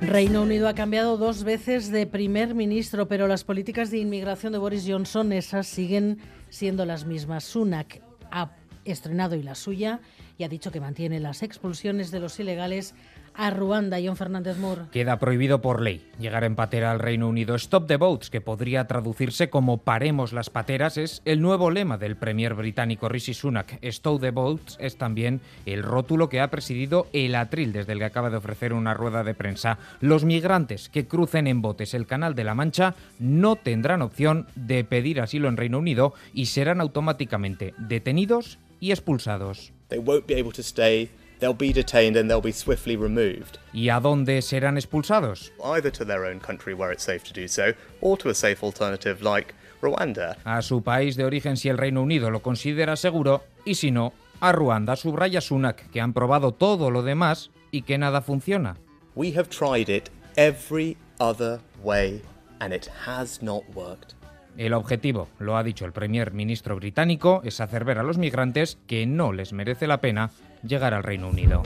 Reino Unido ha cambiado dos veces de primer ministro, pero las políticas de inmigración de Boris Johnson, esas siguen siendo las mismas. Sunak ha estrenado y la suya y ha dicho que mantiene las expulsiones de los ilegales a Ruanda. John Fernández Moore. Queda prohibido por ley llegar en patera al Reino Unido. Stop the boats, que podría traducirse como paremos las pateras, es el nuevo lema del premier británico Rishi Sunak. Stop the boats es también el rótulo que ha presidido el atril desde el que acaba de ofrecer una rueda de prensa. Los migrantes que crucen en botes el Canal de la Mancha no tendrán opción de pedir asilo en Reino Unido y serán automáticamente detenidos y expulsados. They'll be detained and they'll be swiftly removed. ¿Y a dónde serán expulsados? Either to their own country where it's safe to do so, or to a safe alternative like Rwanda. A su país de origen si el Reino Unido lo considera seguro, y si no, a Ruanda, subraya Sunak, que han probado todo lo demás y que nada funciona. We have tried it every other way and it has not worked. El objetivo, lo ha dicho el primer ministro británico, es hacer ver a los migrantes que no les merece la pena llegar al Reino Unido.